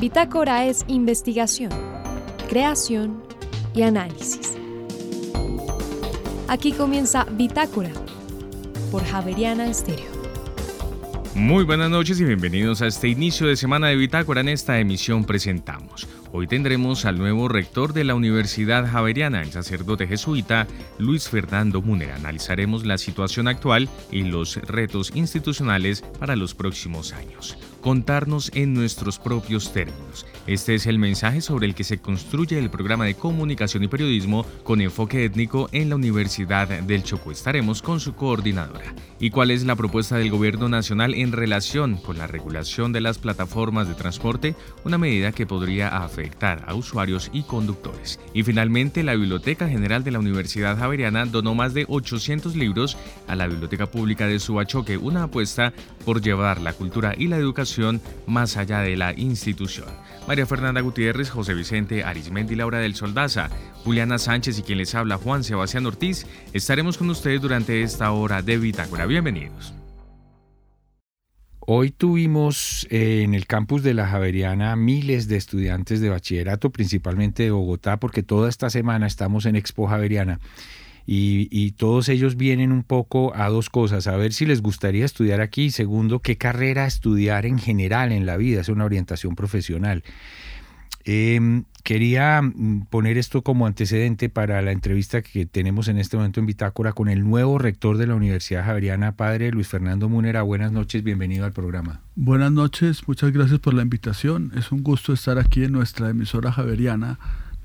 Bitácora es investigación, creación y análisis. Aquí comienza Bitácora por Javeriana Estéreo. Muy buenas noches y bienvenidos a este inicio de semana de Bitácora. En esta emisión presentamos Hoy tendremos al nuevo rector de la Universidad Javeriana, el sacerdote jesuita Luis Fernando Múnera. Analizaremos la situación actual y los retos institucionales para los próximos años contarnos en nuestros propios términos. Este es el mensaje sobre el que se construye el programa de comunicación y periodismo con enfoque étnico en la Universidad del Chocó. Estaremos con su coordinadora. ¿Y cuál es la propuesta del Gobierno Nacional en relación con la regulación de las plataformas de transporte? Una medida que podría afectar a usuarios y conductores. Y finalmente, la Biblioteca General de la Universidad Javeriana donó más de 800 libros a la Biblioteca Pública de Subachoque, una apuesta por llevar la cultura y la educación más allá de la institución. María Fernanda Gutiérrez, José Vicente Arismendi, Laura del Soldaza, Juliana Sánchez y quien les habla Juan Sebastián Ortiz, estaremos con ustedes durante esta hora de Bitácora. Bienvenidos. Hoy tuvimos eh, en el campus de la Javeriana miles de estudiantes de bachillerato, principalmente de Bogotá, porque toda esta semana estamos en Expo Javeriana y, todos ellos vienen un poco a dos cosas, a ver si les gustaría estudiar aquí y segundo, qué carrera estudiar en general en la vida, es una orientación profesional. Em, quería mm, poner esto como antecedente para la entrevista que tenemos en este momento en Bitácora con el nuevo rector de la Universidad Javeriana, padre Luis Fernando Munera. Buenas noches, bienvenido al programa. Buenas noches, muchas gracias por la invitación. Es un gusto estar aquí en nuestra emisora Javeriana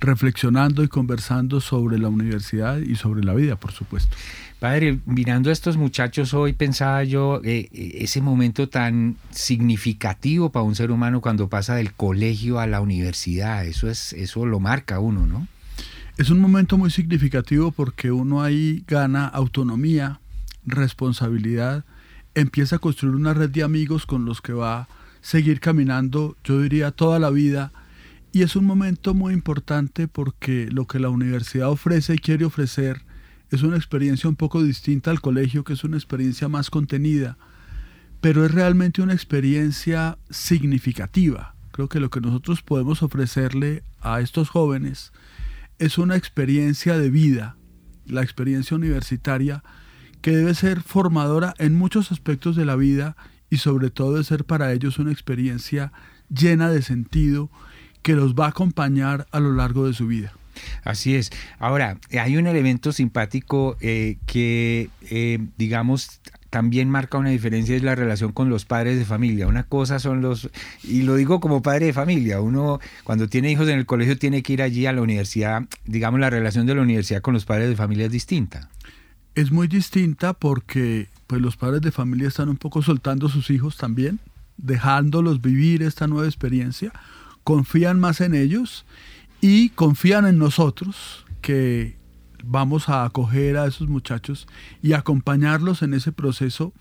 reflexionando y conversando sobre la universidad y sobre la vida, por supuesto. Padre, mirando a estos muchachos hoy pensaba yo eh, ese momento tan significativo para un ser humano cuando pasa del colegio a la universidad, eso es eso lo marca uno, ¿no? Es un momento muy significativo porque uno ahí gana autonomía, responsabilidad, empieza a construir una red de amigos con los que va a seguir caminando, yo diría toda la vida y es un momento muy importante porque lo que la universidad ofrece y quiere ofrecer es una experiencia un poco distinta al colegio, que es una experiencia más contenida, pero es realmente una experiencia significativa. Creo que lo que nosotros podemos ofrecerle a estos jóvenes es una experiencia de vida, la experiencia universitaria, que debe ser formadora en muchos aspectos de la vida y sobre todo de ser para ellos una experiencia llena de sentido que los va a acompañar a lo largo de su vida. Así es. Ahora, hay un elemento simpático eh, que, eh, digamos, también marca una diferencia, es la relación con los padres de familia. Una cosa son los, y lo digo como padre de familia, uno cuando tiene hijos en el colegio tiene que ir allí a la universidad, digamos, la relación de la universidad con los padres de familia es distinta. Es muy distinta porque pues los padres de familia están un poco soltando a sus hijos también, dejándolos vivir esta nueva experiencia confían más en ellos y confían en nosotros que vamos a acoger a esos muchachos y acompañarlos en ese proceso,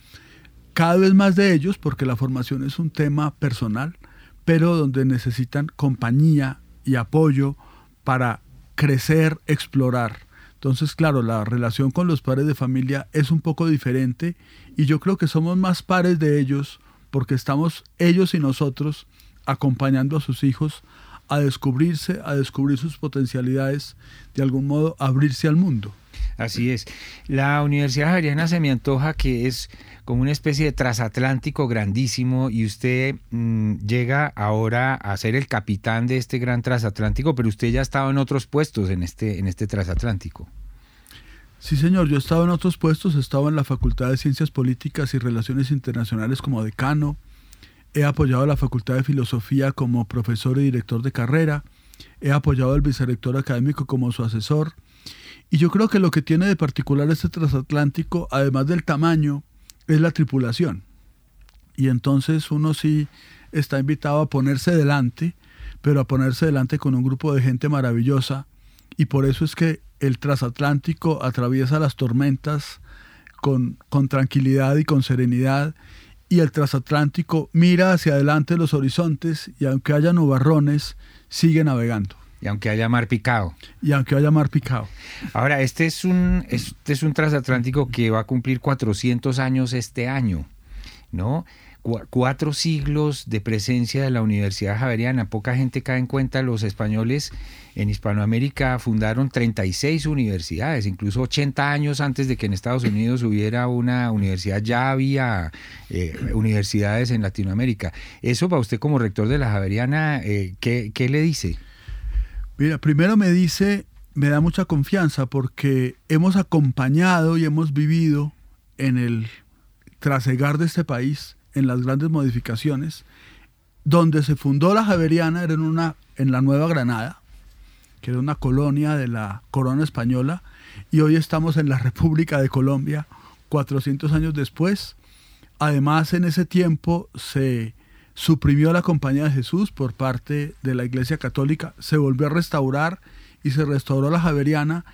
cada vez más de ellos, porque la formación es un tema personal, pero donde necesitan compañía y apoyo para crecer, explorar. Entonces, claro, la relación con los padres de familia es un poco diferente y yo creo que somos más pares de ellos porque estamos ellos y nosotros acompañando a sus hijos a descubrirse, a descubrir sus potencialidades, de algún modo abrirse al mundo. Así es. La Universidad Javeriana se me antoja que es como una especie de transatlántico grandísimo y usted mm, llega ahora a ser el capitán de este gran transatlántico, pero usted ya ha estado en otros puestos en este, en este transatlántico. Sí, señor, yo he estado en otros puestos, he estado en la Facultad de Ciencias Políticas y Relaciones Internacionales como decano, He apoyado la Facultad de Filosofía como profesor y director de carrera. He apoyado al vicerrector académico como su asesor. Y yo creo que lo que tiene de particular este transatlántico, además del tamaño, es la tripulación. Y entonces uno sí está invitado a ponerse delante, pero a ponerse delante con un grupo de gente maravillosa. Y por eso es que el transatlántico atraviesa las tormentas con, con tranquilidad y con serenidad y el transatlántico mira hacia adelante los horizontes y aunque haya nubarrones, sigue navegando. Y aunque haya mar picado. Y aunque haya mar picado. Ahora, este es un, este es un transatlántico que va a cumplir 400 años este año, ¿no? Cuatro siglos de presencia de la Universidad Javeriana. Poca gente cae en cuenta, los españoles en Hispanoamérica fundaron 36 universidades, incluso 80 años antes de que en Estados Unidos hubiera una universidad, ya había eh, universidades en Latinoamérica. Eso para usted como rector de la Javeriana, eh, ¿qué, ¿qué le dice? Mira, primero me dice, me da mucha confianza porque hemos acompañado y hemos vivido en el trasegar de este país en las grandes modificaciones, donde se fundó la Javeriana era en, una, en la Nueva Granada, que era una colonia de la corona española, y hoy estamos en la República de Colombia, 400 años después. Además, en ese tiempo se suprimió la Compañía de Jesús por parte de la Iglesia Católica, se volvió a restaurar y se restauró la Javeriana.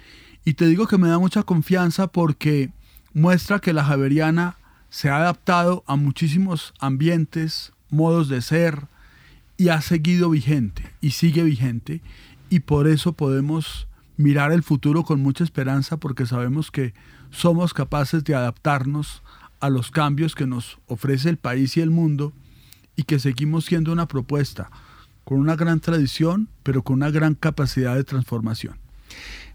Y te digo que me da mucha confianza porque muestra que la Javeriana se ha adaptado a muchísimos ambientes, modos de ser y ha seguido vigente y sigue vigente y por eso podemos mirar el futuro con mucha esperanza porque sabemos que somos capaces de adaptarnos a los cambios que nos ofrece el país y el mundo y que seguimos siendo una propuesta con una gran tradición pero con una gran capacidad de transformación.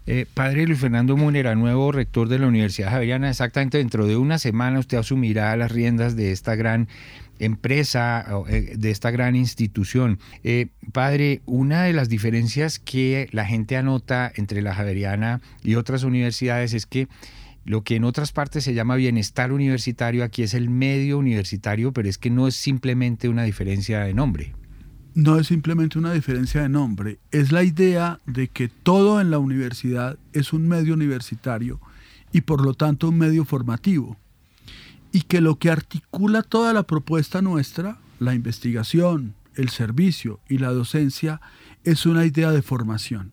Eh, padre Luis Fernando Munera, nuevo rector de la Universidad Javeriana, exactamente dentro de una semana usted asumirá las riendas de esta gran empresa, eh, de esta gran institución. Eh, padre, una de las diferencias que la gente anota entre la Javeriana y otras universidades es que lo que en otras partes se llama bienestar universitario, aquí es el medio universitario, pero es que no es simplemente una diferencia de nombre no es simplemente una diferencia de nombre, es la idea de que todo en la universidad es un medio universitario y por lo tanto un medio formativo. Y que lo que articula toda la propuesta nuestra, la investigación, el servicio y la docencia, es una idea de formación.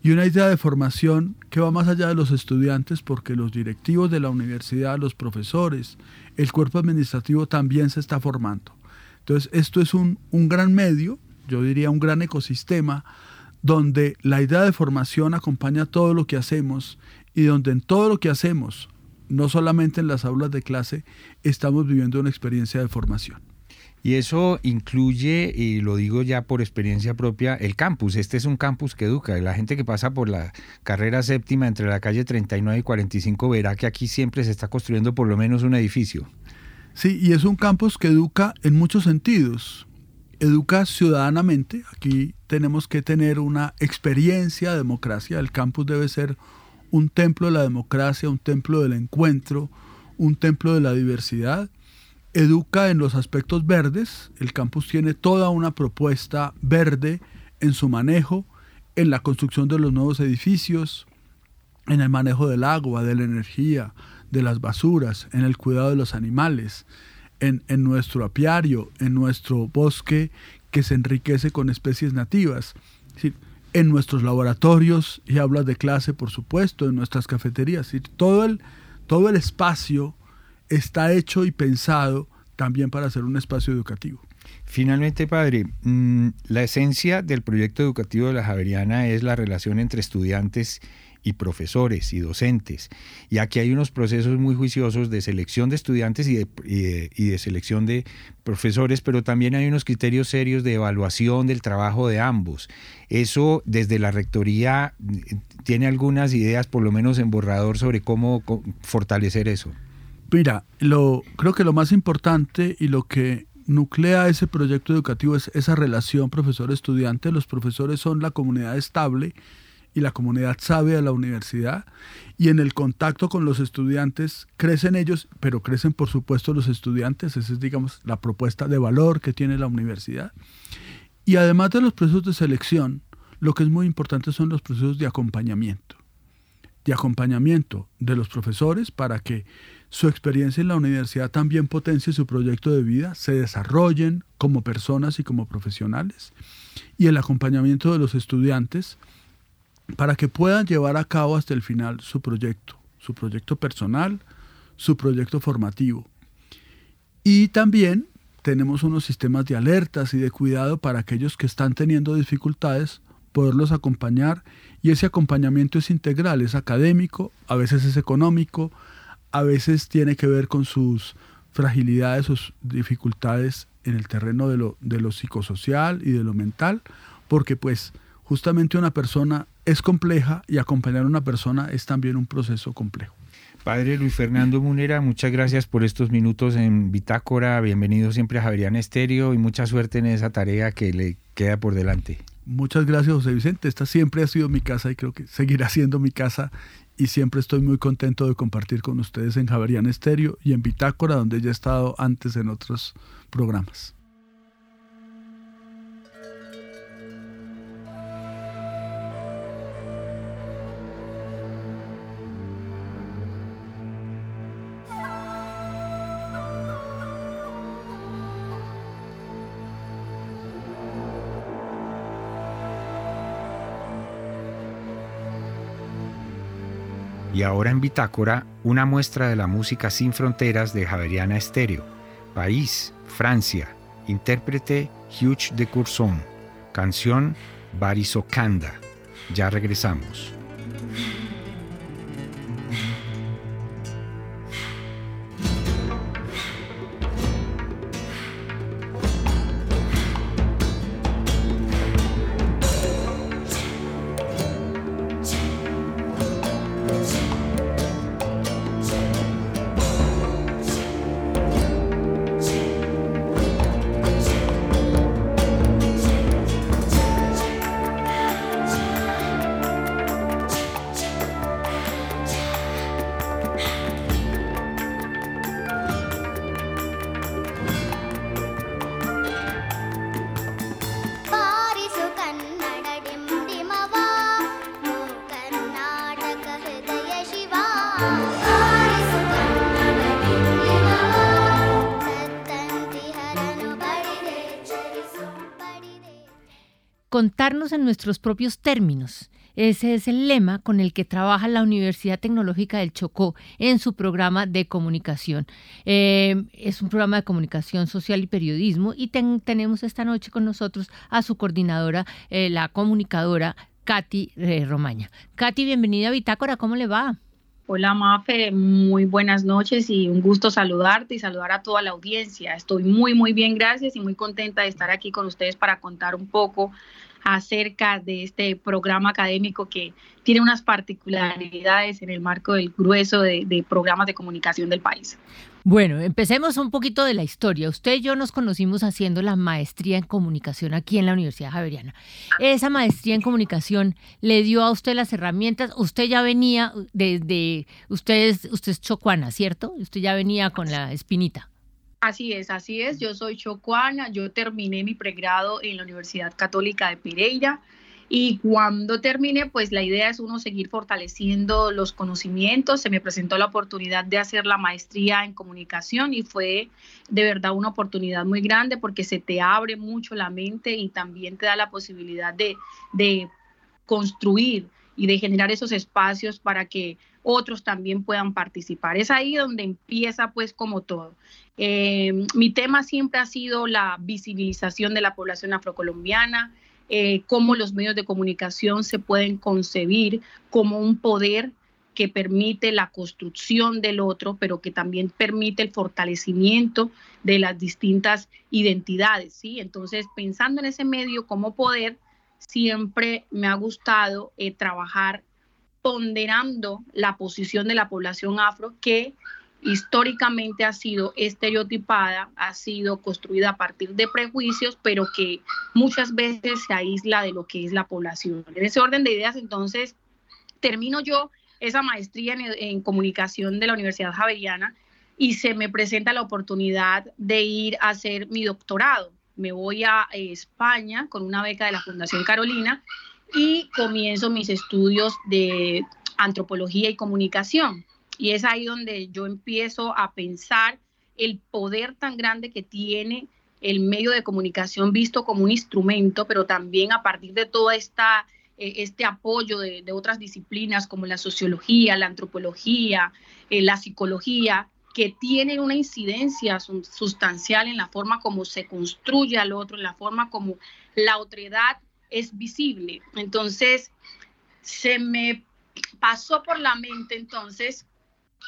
Y una idea de formación que va más allá de los estudiantes porque los directivos de la universidad, los profesores, el cuerpo administrativo también se está formando. Entonces, esto es un, gran medio, yo diría un gran ecosistema, donde la idea de formación acompaña todo lo que hacemos y donde en todo lo que hacemos, no solamente en las aulas de clase, estamos viviendo una experiencia de formación. Y eso incluye, y lo digo ya por experiencia propia, el campus. Este es un campus que educa. La gente que pasa por la carrera séptima entre la calle 39 y 45 verá que aquí siempre se está construyendo por lo menos un edificio. Sí, y es un campus que educa en muchos sentidos. Educa ciudadanamente. Aquí tenemos que tener una experiencia de democracia. El campus debe ser un templo de la democracia, un templo del encuentro, un templo de la diversidad. Educa en los aspectos verdes. El campus tiene toda una propuesta verde en su manejo, en la construcción de los nuevos edificios, en el manejo del agua, de la energía, de las basuras, en el cuidado de los animales, en, nuestro apiario, en nuestro bosque que se enriquece con especies nativas, en nuestros laboratorios y aulas de clase, por supuesto, en nuestras cafeterías. Todo, el, todo el espacio está hecho y pensado también para ser un espacio educativo. Finalmente, padre, mm, la esencia del proyecto educativo de la Javeriana es la relación entre estudiantes y profesores y docentes. Y aquí hay unos procesos muy juiciosos de selección de estudiantes y de, y de, selección de profesores, pero también hay unos criterios serios de evaluación del trabajo de ambos. Eso desde la rectoría tiene algunas ideas, por lo menos en borrador, sobre cómo fortalecer eso. Mira, lo, creo que lo más importante y lo que nuclea ese proyecto educativo es esa relación profesor-estudiante. Los profesores son la comunidad estable y la comunidad sabe a la universidad y en el contacto con los estudiantes crecen ellos, pero crecen por supuesto los estudiantes, esa es digamos la propuesta de valor que tiene la universidad. Y además de los procesos de selección, lo que es muy importante son los procesos de acompañamiento. De acompañamiento de los profesores para que su experiencia en la universidad también potencie su proyecto de vida, se desarrollen como personas y como profesionales. Y el acompañamiento de los estudiantes para que puedan llevar a cabo hasta el final su proyecto, su proyecto personal, su proyecto formativo. Y también tenemos unos sistemas de alertas y de cuidado para aquellos que están teniendo dificultades, poderlos acompañar y ese acompañamiento es integral, es académico, a veces es económico, a veces tiene que ver con sus fragilidades o dificultades en el terreno de lo, de lo psicosocial y de lo mental, porque pues justamente una persona es compleja y acompañar a una persona es también un proceso complejo. Padre Luis Fernando Munera, muchas gracias por estos minutos en Bitácora. Bienvenido siempre a Javerian Estéreo y mucha suerte en esa tarea que le queda por delante. Muchas gracias, José Vicente. Esta siempre ha sido mi casa y creo que seguirá siendo mi casa. Y siempre estoy muy contento de compartir con ustedes en Javerian Estéreo y en Bitácora, donde ya he estado antes en otros programas. Y ahora en Bitácora, una muestra de la música sin fronteras de Javeriana Estéreo. País, Francia. Intérprete Hugh de Courson. Canción Barisocanda. Ya regresamos. Contarnos en nuestros propios términos. Ese es el lema con el que trabaja la Universidad Tecnológica del Chocó en su programa de comunicación. Eh, es un programa de comunicación social y periodismo y ten- tenemos esta noche con nosotros a su coordinadora, eh, la comunicadora Katy eh, Romaña. Katy, bienvenida a Bitácora, ¿cómo le va? Hola Mafe, muy buenas noches y un gusto saludarte y saludar a toda la audiencia. Estoy muy, muy bien, gracias y muy contenta de estar aquí con ustedes para contar un poco acerca de este programa académico que tiene unas particularidades en el marco del grueso de, programas de comunicación del país. Bueno, empecemos un poquito de la historia. Usted y yo nos conocimos haciendo la maestría en comunicación aquí en la Universidad Javeriana. Esa maestría en comunicación le dio a usted las herramientas. Usted ya venía desde, usted es, usted es chocuana, ¿cierto? Usted ya venía con la espinita. Así es, así es. Yo soy chocuana, yo terminé mi pregrado en la Universidad Católica de Pereira y cuando terminé, pues la idea es uno seguir fortaleciendo los conocimientos. Se me presentó la oportunidad de hacer la maestría en comunicación y fue de verdad una oportunidad muy grande porque se te abre mucho la mente y también te da la posibilidad de construir y de generar esos espacios para que otros también puedan participar. Es ahí donde empieza pues como todo. Eh, mi tema siempre ha sido la visibilización de la población afrocolombiana, eh, cómo los medios de comunicación se pueden concebir como un poder que permite la construcción del otro, pero que también permite el fortalecimiento de las distintas identidades, ¿sí? Entonces, pensando en ese medio como poder, siempre me ha gustado eh, trabajar ponderando la posición de la población afro que históricamente ha sido estereotipada, ha sido construida a partir de prejuicios, pero que muchas veces se aísla de lo que es la población. En ese orden de ideas, entonces, termino yo esa maestría en, comunicación de la Universidad Javeriana y se me presenta la oportunidad de ir a hacer mi doctorado. Me voy a eh, España con una beca de la Fundación Carolina y comienzo mis estudios de antropología y comunicación. Y es ahí donde yo empiezo a pensar el poder tan grande que tiene el medio de comunicación visto como un instrumento, pero también a partir de todo esta, eh, este apoyo de, de, otras disciplinas como la sociología, la antropología, eh, la psicología, que tienen una incidencia sustancial en la forma como se construye al otro, en la forma como la otredad es visible. Entonces, se me pasó por la mente entonces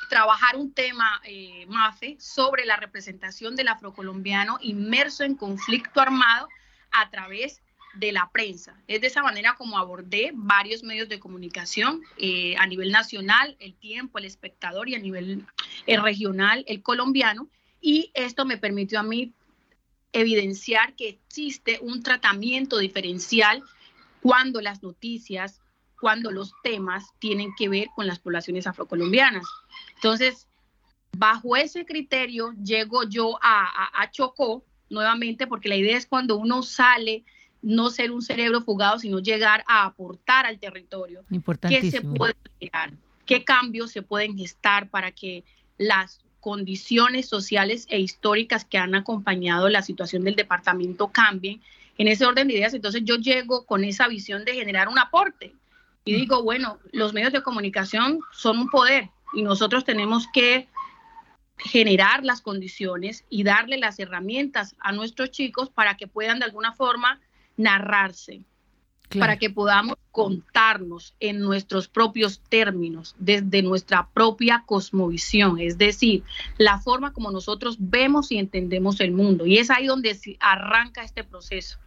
trabajar un tema, eh, MAFE, sobre la representación del afrocolombiano inmerso en conflicto armado a través de la prensa. Es de esa manera como abordé varios medios de comunicación eh, a nivel nacional, el tiempo, el espectador y a nivel eh, regional, el colombiano. Y esto me permitió a mí evidenciar que existe un tratamiento diferencial cuando las noticias, cuando los temas tienen que ver con las poblaciones afrocolombianas. Entonces, bajo ese criterio llego yo a, a, a Chocó nuevamente, porque la idea es cuando uno sale no ser un cerebro fugado, sino llegar a aportar al territorio. ¿Qué se puede crear? ¿Qué cambios se pueden gestar para que las condiciones sociales e históricas que han acompañado la situación del departamento cambien? En ese orden de ideas, entonces yo llego con esa visión de generar un aporte y digo, bueno, los medios de comunicación son un poder y nosotros tenemos que generar las condiciones y darle las herramientas a nuestros chicos para que puedan de alguna forma narrarse, claro. para que podamos contarnos en nuestros propios términos, desde nuestra propia cosmovisión, es decir, la forma como nosotros vemos y entendemos el mundo. Y es ahí donde arranca este proceso.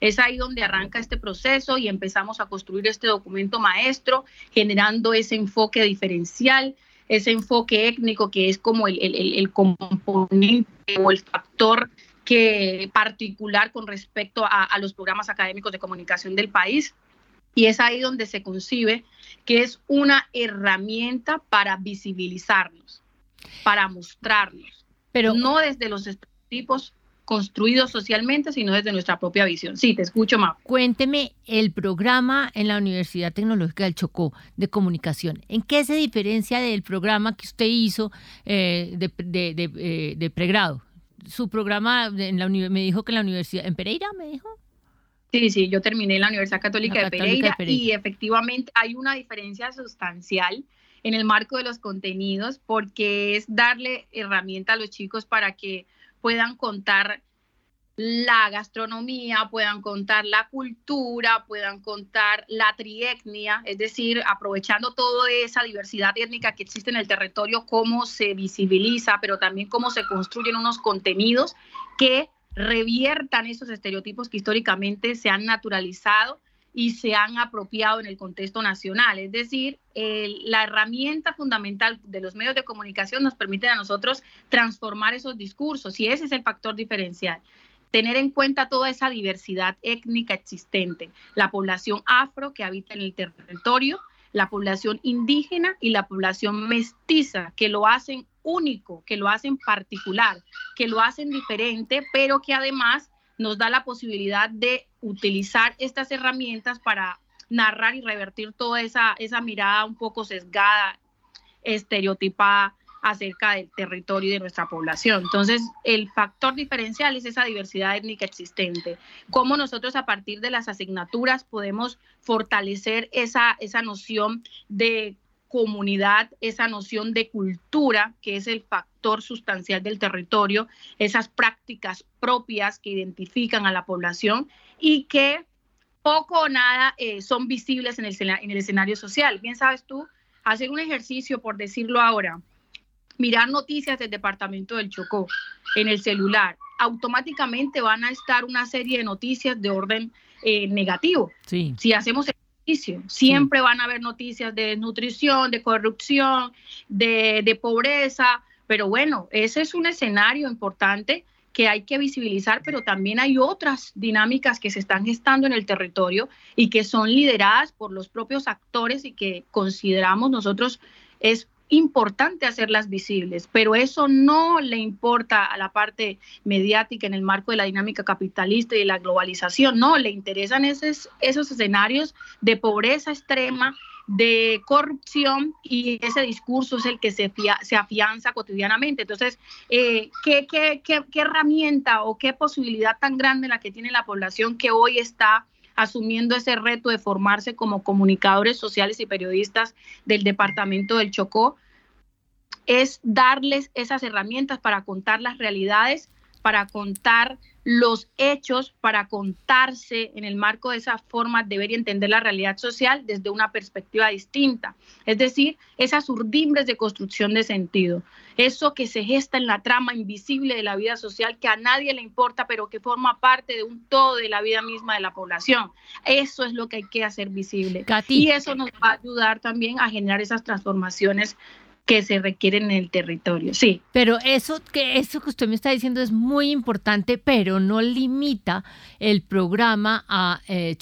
Es ahí donde arranca este proceso y empezamos a construir este documento maestro, generando ese enfoque diferencial, ese enfoque étnico que es como el, el, el componente o el factor que particular con respecto a, a, los programas académicos de comunicación del país. Y es ahí donde se concibe que es una herramienta para visibilizarnos, para mostrarnos, pero no desde los estereotipos construidos socialmente, sino desde nuestra propia visión. Sí, te escucho, más. Cuénteme el programa en la Universidad Tecnológica del Chocó de comunicación. ¿En qué se diferencia del programa que usted hizo eh, de, de, de, eh, de pregrado? Su programa en la me dijo que en la universidad, en Pereira me dijo. Sí, sí, yo terminé en la Universidad Católica, la de, Pereira, de, Pereira, y efectivamente hay una diferencia sustancial en el marco de los contenidos porque es darle herramienta a los chicos para que puedan contar la gastronomía, puedan contar la cultura, puedan contar la trietnia, es decir, aprovechando toda esa diversidad étnica que existe en el territorio, cómo se visibiliza, pero también cómo se construyen unos contenidos que reviertan esos estereotipos que históricamente se han naturalizado y se han apropiado en el contexto nacional. Es decir, el, la herramienta fundamental de los medios de comunicación nos permite a nosotros transformar esos discursos y ese es el factor diferencial tener en cuenta toda esa diversidad étnica existente, la población afro que habita en el territorio, la población indígena y la población mestiza, que lo hacen único, que lo hacen particular, que lo hacen diferente, pero que además nos da la posibilidad de utilizar estas herramientas para narrar y revertir toda esa, esa mirada un poco sesgada, estereotipada acerca del territorio y de nuestra población. Entonces, el factor diferencial es esa diversidad étnica existente. Cómo nosotros a partir de las asignaturas podemos fortalecer esa, esa noción de comunidad, esa noción de cultura, que es el factor sustancial del territorio, esas prácticas propias que identifican a la población y que poco o nada eh, son visibles en el, en el escenario social. Bien sabes tú, hacer un ejercicio, por decirlo ahora, mirar noticias del departamento del Chocó en el celular, automáticamente van a estar una serie de noticias de orden eh, negativo. Sí. Si hacemos ejercicio, siempre sí. van a haber noticias de desnutrición, de corrupción, de, de pobreza, pero bueno, ese es un escenario importante que hay que visibilizar, pero también hay otras dinámicas que se están gestando en el territorio y que son lideradas por los propios actores y que consideramos nosotros es importante hacerlas visibles, pero eso no le importa a la parte mediática en el marco de la dinámica capitalista y de la globalización, no, le interesan esos, esos escenarios de pobreza extrema, de corrupción y ese discurso es el que se, se afianza cotidianamente. Entonces, eh, ¿qué, qué, qué, ¿qué herramienta o qué posibilidad tan grande la que tiene la población que hoy está asumiendo ese reto de formarse como comunicadores sociales y periodistas del departamento del Chocó, es darles esas herramientas para contar las realidades para contar los hechos, para contarse en el marco de esa forma de ver y entender la realidad social desde una perspectiva distinta. Es decir, esas urdimbres de construcción de sentido, eso que se gesta en la trama invisible de la vida social que a nadie le importa, pero que forma parte de un todo de la vida misma de la población. Eso es lo que hay que hacer visible. Y eso nos va a ayudar también a generar esas transformaciones que se requieren en el territorio. Sí. Pero eso que eso que usted me está diciendo es muy importante, pero no limita el programa a eh,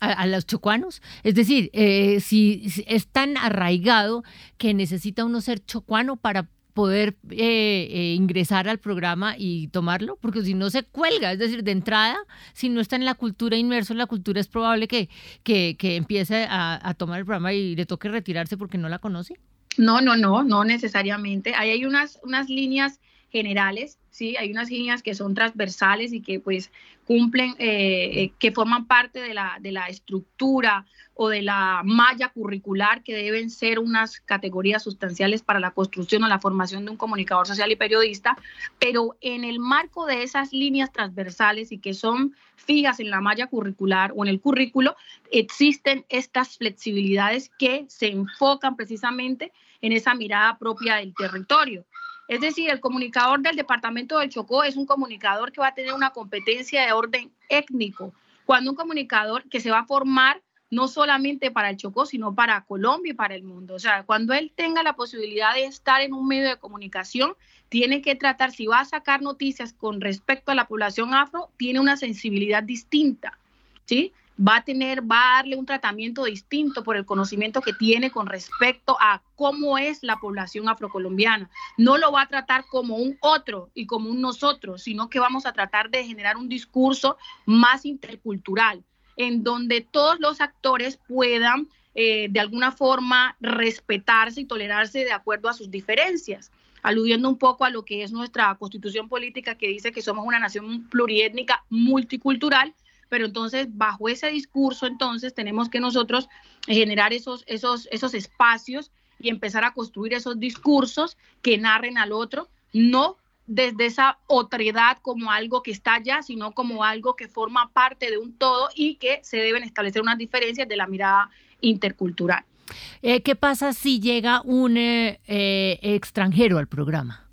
a, los chocuanos. Es decir, eh, si, es tan arraigado que necesita uno ser chocuano para poder eh, eh, ingresar al programa y tomarlo, porque si no se cuelga, es decir, de entrada, si no está en la cultura, inmerso en la cultura, es probable que, que, empiece a, a tomar el programa y le toque retirarse porque no la conoce. No, no, no, no necesariamente. Ahí hay unas, unas líneas generales, ¿sí? Hay unas líneas que son transversales y que pues cumplen, eh, eh, que forman parte de la, de la estructura o de la malla curricular que deben ser unas categorías sustanciales para la construcción o la formación de un comunicador social y periodista, pero en el marco de esas líneas transversales y que son fijas en la malla curricular o en el currículo, existen estas flexibilidades que se enfocan precisamente en esa mirada propia del territorio. Es decir, el comunicador del departamento del Chocó es un comunicador que va a tener una competencia de orden étnico, cuando un comunicador que se va a formar no solamente para el Chocó, sino para Colombia y para el mundo. O sea, cuando él tenga la posibilidad de estar en un medio de comunicación, tiene que tratar, si va a sacar noticias con respecto a la población afro, tiene una sensibilidad distinta, ¿sí? Va a tener, va a darle un tratamiento distinto por el conocimiento que tiene con respecto a cómo es la población afrocolombiana. No lo va a tratar como un otro y como un nosotros, sino que vamos a tratar de generar un discurso más intercultural, en donde todos los actores puedan eh, de alguna forma respetarse y tolerarse de acuerdo a sus diferencias aludiendo un poco a lo que es nuestra constitución política que dice que somos una nación pluriétnica multicultural pero entonces bajo ese discurso entonces tenemos que nosotros generar esos, esos, esos espacios y empezar a construir esos discursos que narren al otro, no desde esa otredad como algo que está allá, sino como algo que forma parte de un todo y que se deben establecer unas diferencias de la mirada intercultural. Eh, ¿Qué pasa si llega un eh, eh, extranjero al programa?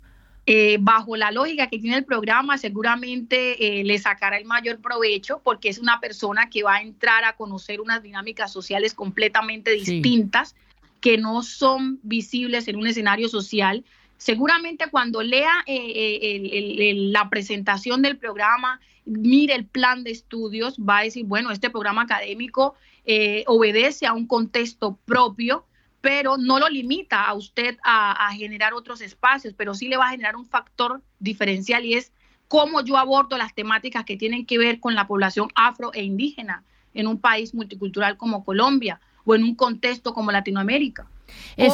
Eh, bajo la lógica que tiene el programa, seguramente eh, le sacará el mayor provecho porque es una persona que va a entrar a conocer unas dinámicas sociales completamente distintas que no son visibles en un escenario social. Seguramente cuando lea eh, la presentación del programa, mire el plan de estudios, va a decir, bueno, este programa académico obedece a un contexto propio, pero no lo limita a usted a, generar otros espacios, pero sí le va a generar un factor diferencial y es cómo yo abordo las temáticas que tienen que ver con la población afro e indígena en un país multicultural como Colombia o en un contexto como Latinoamérica.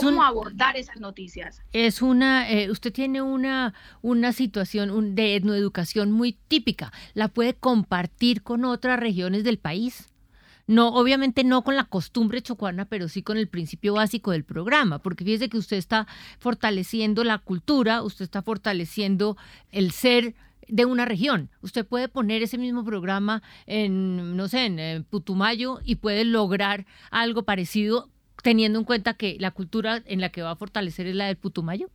¿Cómo abordar esas noticias? Es una, eh, usted tiene una, una situación de etnoeducación muy típica. ¿La puede compartir con otras regiones del país? No, obviamente no con la costumbre chocuana, pero sí con el principio básico del programa, porque fíjese que usted está fortaleciendo la cultura, usted está fortaleciendo el ser de una región. Usted puede poner ese mismo programa en, no sé, en, Putumayo y puede lograr algo parecido teniendo en cuenta que la cultura en la que va a fortalecer es la del Putumayo.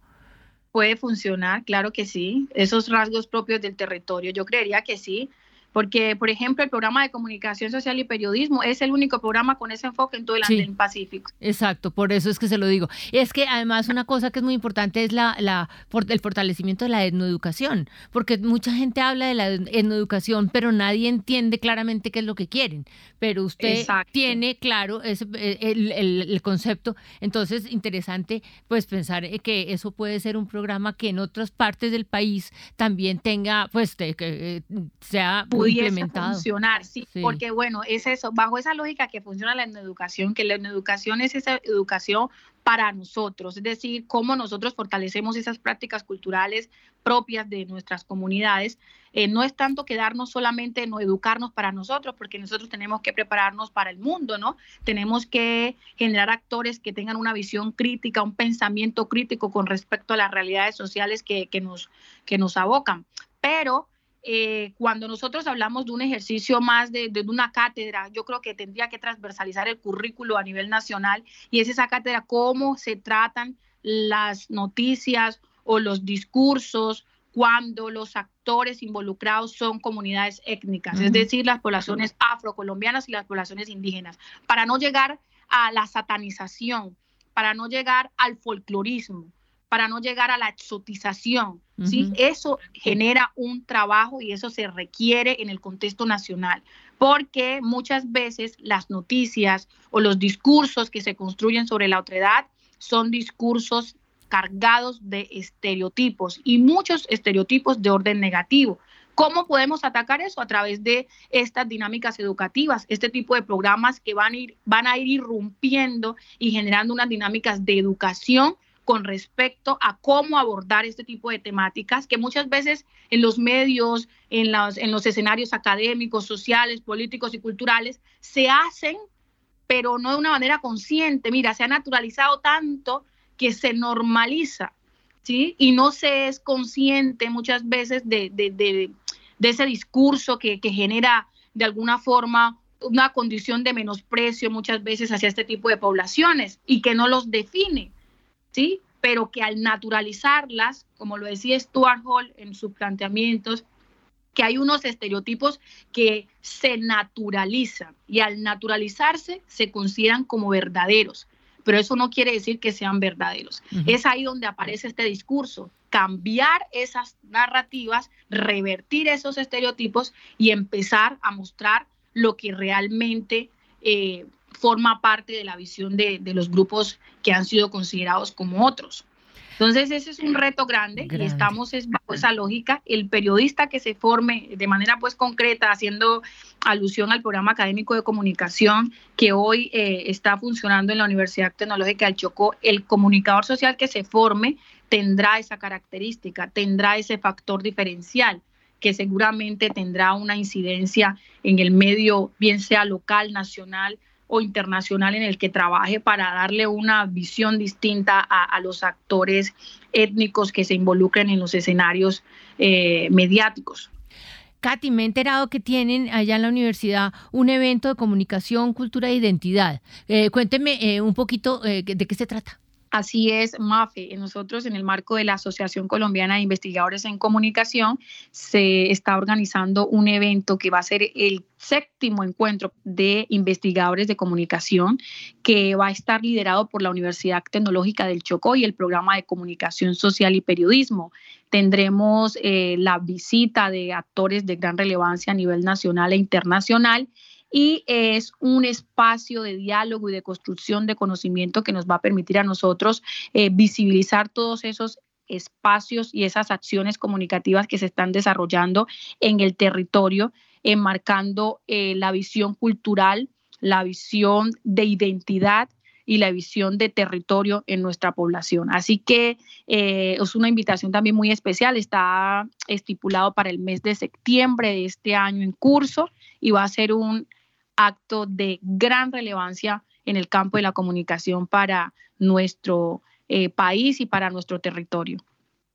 Puede funcionar, claro que sí. Esos rasgos propios del territorio, yo creería que sí. Porque, por ejemplo, el programa de comunicación social y periodismo es el único programa con ese enfoque en todo el sí, Pacífico. Exacto, por eso es que se lo digo. Es que además una cosa que es muy importante es la, la, el fortalecimiento de la etnoeducación, porque mucha gente habla de la etnoeducación, pero nadie entiende claramente qué es lo que quieren. Pero usted tiene claro ese, eh, el, el, concepto. Entonces, interesante pues pensar que eso puede ser un programa que en otras partes del país también tenga, pues, que eh, sea pudiese funcionar, sí, porque bueno, es eso, bajo esa lógica que funciona la educación, que la educación es esa educación para nosotros, es decir, cómo nosotros fortalecemos esas prácticas culturales propias de nuestras comunidades. Eh, no es tanto quedarnos solamente en educarnos para nosotros, porque nosotros tenemos que prepararnos para el mundo, ¿no? Tenemos que generar actores que tengan una visión crítica, un pensamiento crítico con respecto a las realidades sociales que, que nos, que nos abocan. Pero eh, cuando nosotros hablamos de un ejercicio más de, de, una cátedra, yo creo que tendría que transversalizar el currículo a nivel nacional y es esa cátedra cómo se tratan las noticias o los discursos cuando los actores involucrados son comunidades étnicas, uh -huh. es decir, las poblaciones afrocolombianas y las poblaciones indígenas, para no llegar a la satanización, para no llegar al folclorismo, para no llegar a la exotización. Uh -huh. ¿sí? Eso genera un trabajo y eso se requiere en el contexto nacional, porque muchas veces las noticias o los discursos que se construyen sobre la otredad son discursos cargados de estereotipos y muchos estereotipos de orden negativo. ¿Cómo podemos atacar eso? A través de estas dinámicas educativas, este tipo de programas que van a ir, van a ir irrumpiendo y generando unas dinámicas de educación con respecto a cómo abordar este tipo de temáticas que muchas veces en los medios, en los, en los escenarios académicos, sociales, políticos y culturales se hacen, pero no de una manera consciente. Mira, se ha naturalizado tanto que se normaliza, ¿sí? Y no se es consciente muchas veces de, de, de, ese discurso que, que genera de alguna forma una condición de menosprecio muchas veces hacia este tipo de poblaciones y que no los define. ¿Sí? Pero que al naturalizarlas, como lo decía Stuart Hall en sus planteamientos, que hay unos estereotipos que se naturalizan y al naturalizarse se consideran como verdaderos, pero eso no quiere decir que sean verdaderos. Uh -huh. Es ahí donde aparece este discurso, cambiar esas narrativas, revertir esos estereotipos y empezar a mostrar lo que realmente eh, forma parte de la visión de, de, los grupos que han sido considerados como otros. Entonces, ese es un reto grande, grande. y estamos es, bajo esa lógica. El periodista que se forme de manera pues concreta, haciendo alusión al programa académico de comunicación que hoy eh, está funcionando en la Universidad Tecnológica del Chocó, el comunicador social que se forme tendrá esa característica, tendrá ese factor diferencial que seguramente tendrá una incidencia en el medio, bien sea local, nacional, o internacional en el que trabaje para darle una visión distinta a, los actores étnicos que se involucren en los escenarios eh, mediáticos. Katy, me he enterado que tienen allá en la universidad un evento de comunicación, cultura e identidad. Eh, cuénteme eh, un poquito de qué se trata. Así es, MAFE. Nosotros, en el marco de la Asociación Colombiana de Investigadores en Comunicación, se está organizando un evento que va a ser el séptimo encuentro de investigadores de comunicación, que va a estar liderado por la Universidad Tecnológica del Chocó y el programa de comunicación social y periodismo. Tendremos eh, la visita de actores de gran relevancia a nivel nacional e internacional y es un espacio de diálogo y de construcción de conocimiento que nos va a permitir a nosotros eh, visibilizar todos esos espacios y esas acciones comunicativas que se están desarrollando en el territorio, enmarcando eh, la visión cultural, la visión de identidad y la visión de territorio en nuestra población. Así que eh, es una invitación también muy especial, está estipulado para el mes de septiembre de este año en curso y va a ser un acto de gran relevancia en el campo de la comunicación para nuestro eh, país y para nuestro territorio.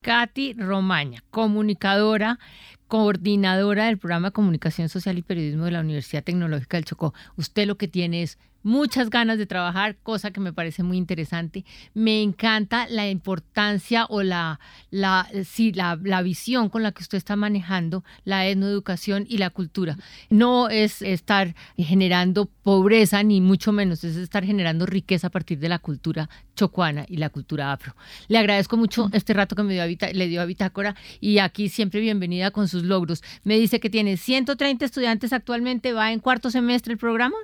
Katy Romaña, comunicadora, coordinadora del programa de Comunicación Social y Periodismo de la Universidad Tecnológica del Chocó. Usted lo que tiene es muchas ganas de trabajar, cosa que me parece muy interesante. Me encanta la importancia o la, la, sí, la, la visión con la que usted está manejando la etnoeducación y la cultura. No es estar generando pobreza, ni mucho menos, es estar generando riqueza a partir de la cultura chocuana y la cultura afro. Le agradezco mucho este rato que me dio a, le dio a Bitácora y aquí siempre bienvenida con sus logros. Me dice que tiene 130 estudiantes actualmente, va en cuarto semestre el programa.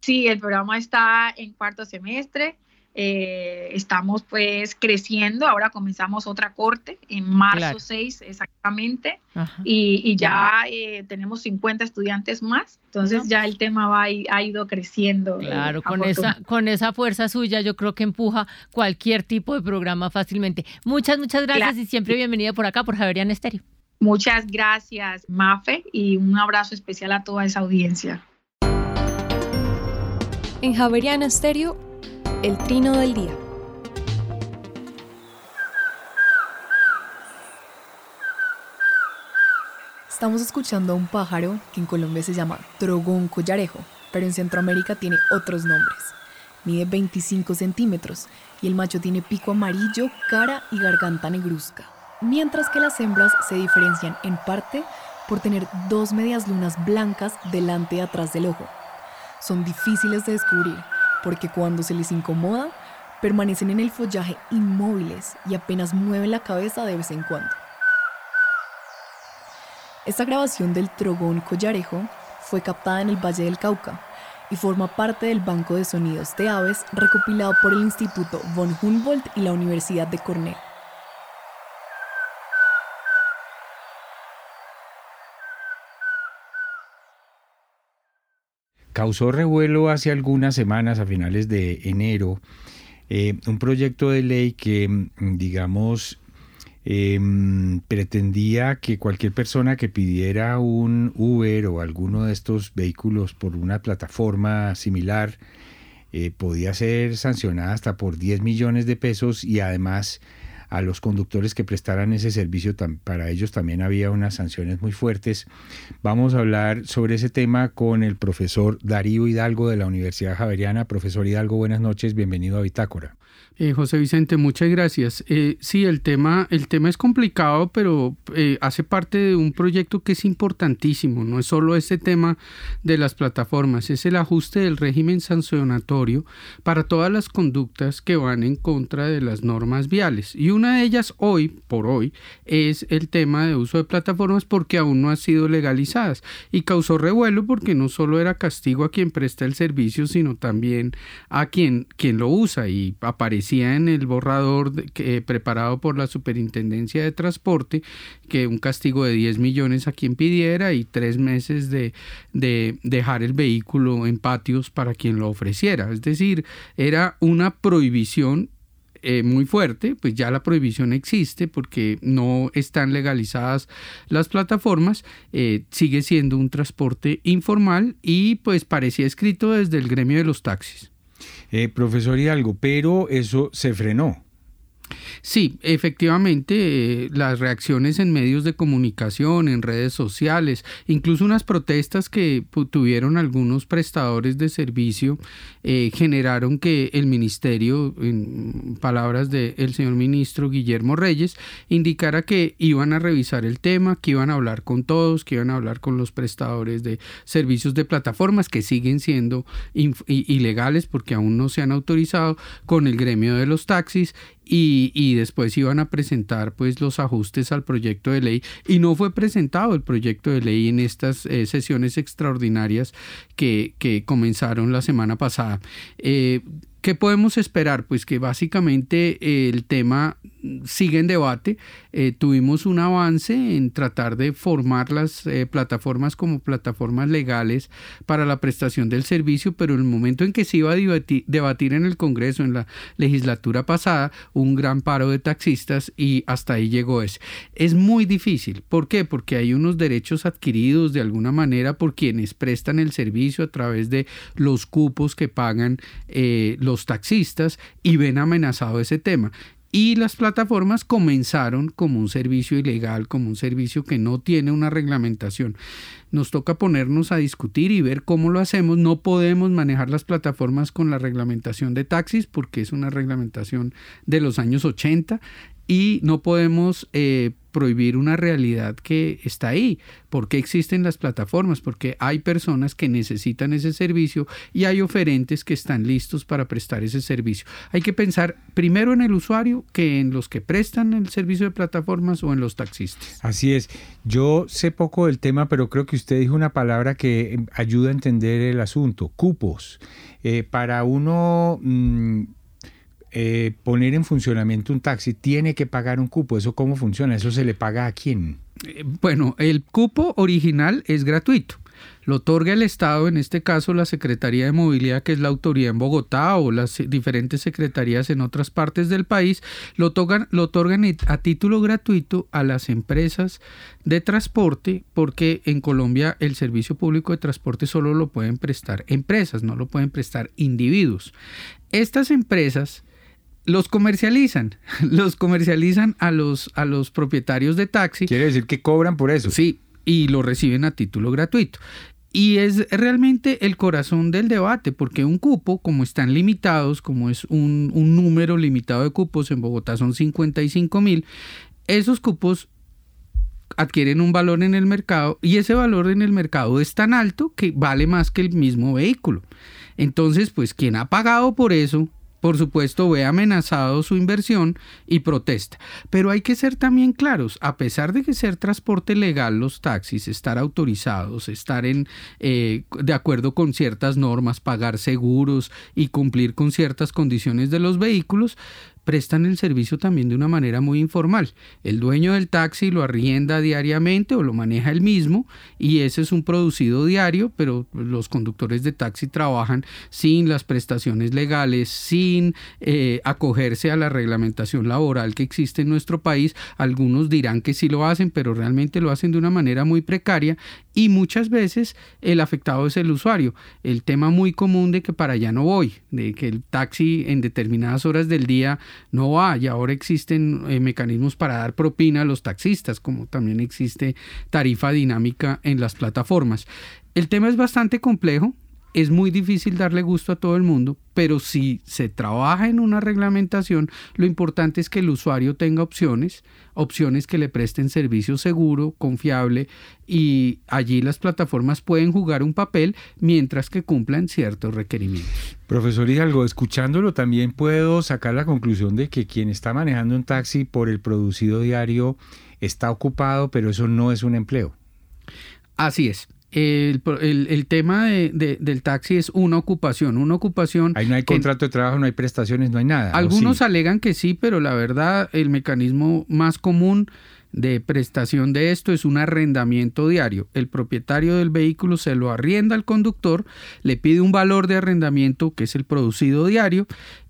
Sí, el programa está en cuarto semestre. Eh, estamos pues creciendo. Ahora comenzamos otra corte en marzo claro. 6 exactamente. Y, y, ya eh, tenemos 50 estudiantes más. Entonces ya el tema va, ha ido creciendo. Eh, claro, con esa, con esa fuerza suya yo creo que empuja cualquier tipo de programa fácilmente. Muchas, muchas gracias claro. y siempre bienvenida por acá por Javerian Estéreo. Muchas gracias, Mafe, y un abrazo especial a toda esa audiencia. En Javeriana Estéreo, el trino del día. Estamos escuchando a un pájaro que en Colombia se llama trogón collarejo, pero en Centroamérica tiene otros nombres. Mide 25 centímetros y el macho tiene pico amarillo, cara y garganta negruzca, mientras que las hembras se diferencian en parte por tener dos medias lunas blancas delante y atrás del ojo. Son difíciles de descubrir porque cuando se les incomoda, permanecen en el follaje inmóviles y apenas mueven la cabeza de vez en cuando. Esta grabación del trogón collarejo fue captada en el Valle del Cauca y forma parte del Banco de Sonidos de Aves recopilado por el Instituto von Humboldt y la Universidad de Cornell. Causó revuelo hace algunas semanas, a finales de enero, eh, un proyecto de ley que, mm, digamos, em, pretendía que cualquier persona que pidiera un Uber o alguno de estos vehículos por una plataforma similar eh, podía ser sancionada hasta por 10 millones de pesos y además a los conductores que prestaran ese servicio, para ellos también había unas sanciones muy fuertes. Vamos a hablar sobre ese tema con el profesor Darío Hidalgo de la Universidad Javeriana. Profesor Hidalgo, buenas noches, bienvenido a Bitácora. Eh, José Vicente, muchas gracias. Eh, sí, el tema, el tema es complicado, pero eh, hace parte de un proyecto que es importantísimo. No es solo este tema de las plataformas, es el ajuste del régimen sancionatorio para todas las conductas que van en contra de las normas viales. Y una de ellas hoy, por hoy, es el tema de uso de plataformas porque aún no han sido legalizadas y causó revuelo porque no solo era castigo a quien presta el servicio, sino también a quien, quien lo usa y aparece en el borrador que, preparado por la Superintendencia de Transporte que un castigo de 10 millones a quien pidiera y tres meses de, de dejar el vehículo en patios para quien lo ofreciera. Es decir, era una prohibición eh, muy fuerte, pues ya la prohibición existe porque no están legalizadas las plataformas, eh, sigue siendo un transporte informal y pues parecía escrito desde el gremio de los taxis. Eh, profesor Hidalgo, pero eso se frenó. Sí, efectivamente, eh, las reacciones en medios de comunicación, en redes sociales, incluso unas protestas que tuvieron algunos prestadores de servicio, eh, generaron que el ministerio, en palabras del señor ministro Guillermo Reyes, indicara que iban a revisar el tema, que iban a hablar con todos, que iban a hablar con los prestadores de servicios de plataformas que siguen siendo ilegales porque aún no se han autorizado, con el gremio de los taxis y, después iban a presentar pues los ajustes al proyecto de ley y no fue presentado el proyecto de ley en estas eh, sesiones extraordinarias que, que, comenzaron la semana pasada. Eh, ¿Qué podemos esperar? Pues que básicamente el tema sigue en debate. Eh, tuvimos un avance en tratar de formar las eh, plataformas como plataformas legales para la prestación del servicio, pero en el momento en que se iba a debatir, en el Congreso, en la legislatura pasada, un gran paro de taxistas y hasta ahí llegó ese. Es muy difícil. ¿Por qué? Porque hay unos derechos adquiridos de alguna manera por quienes prestan el servicio a través de los cupos que pagan los los taxistas y ven amenazado ese tema. Y las plataformas comenzaron como un servicio ilegal, como un servicio que no tiene una reglamentación. Nos toca ponernos a discutir y ver cómo lo hacemos. No podemos manejar las plataformas con la reglamentación de taxis porque es una reglamentación de los años 80 y no podemos eh, prohibir una realidad que está ahí. ¿Por qué existen las plataformas? Porque hay personas que necesitan ese servicio y hay oferentes que están listos para prestar ese servicio. Hay que pensar primero en el usuario que en los que prestan el servicio de plataformas o en los taxistas. Así es. Yo sé poco del tema, pero creo que usted dijo una palabra que em, ayuda a entender el asunto, cupos. Eh, para uno... Mm, eh, poner en funcionamiento un taxi, tiene que pagar un cupo. ¿Eso cómo funciona? ¿Eso se le paga a quién? Eh, bueno, el cupo original es gratuito. Lo otorga el Estado, en este caso la Secretaría de Movilidad, que es la autoridad en Bogotá o las diferentes secretarías en otras partes del país, lo otorgan, lo otorgan a título gratuito a las empresas de transporte, porque en Colombia el servicio público de transporte solo lo pueden prestar empresas, no lo pueden prestar individuos. Estas empresas los comercializan, los comercializan a los, a los propietarios de taxi. Quiere decir que cobran por eso. Sí, y lo reciben a título gratuito. Y es realmente el corazón del debate, porque un cupo, como están limitados, como es un, un número limitado de cupos, en Bogotá son 55 mil, esos cupos adquieren un valor en el mercado y ese valor en el mercado es tan alto que vale más que el mismo vehículo. Entonces, pues quien ha pagado por eso por supuesto, ve amenazado su inversión y protesta. Pero hay que ser también claros, a pesar de que ser transporte legal los taxis, estar autorizados, estar en, eh, de acuerdo con ciertas normas, pagar seguros y cumplir con ciertas condiciones de los vehículos, prestan el servicio también de una manera muy informal. El dueño del taxi lo arrienda diariamente o lo maneja él mismo y ese es un producido diario, pero los conductores de taxi trabajan sin las prestaciones legales, sin eh, acogerse a la reglamentación laboral que existe en nuestro país. Algunos dirán que sí lo hacen, pero realmente lo hacen de una manera muy precaria y muchas veces el afectado es el usuario. El tema muy común de que para allá no voy, de que el taxi en determinadas horas del día no va y ahora existen eh, mecanismos para dar propina a los taxistas, como también existe tarifa dinámica en las plataformas. El tema es bastante complejo, es muy difícil darle gusto a todo el mundo, pero si se trabaja en una reglamentación, lo importante es que el usuario tenga opciones, opciones que le presten servicio seguro, confiable, y allí las plataformas pueden jugar un papel mientras que cumplan ciertos requerimientos. Profesor Hidalgo, escuchándolo también puedo sacar la conclusión de que quien está manejando un taxi por el producido diario está ocupado, pero eso no es un empleo. Así es. El, el, el, tema de, de, del taxi es una ocupación, una ocupación... Ahí no hay contrato de trabajo, no hay prestaciones, no hay nada. Algunos sí? alegan que sí, pero la verdad el mecanismo más común de prestación de esto es un arrendamiento diario. El propietario del vehículo se lo arrienda al conductor, le pide un valor de arrendamiento que es el producido diario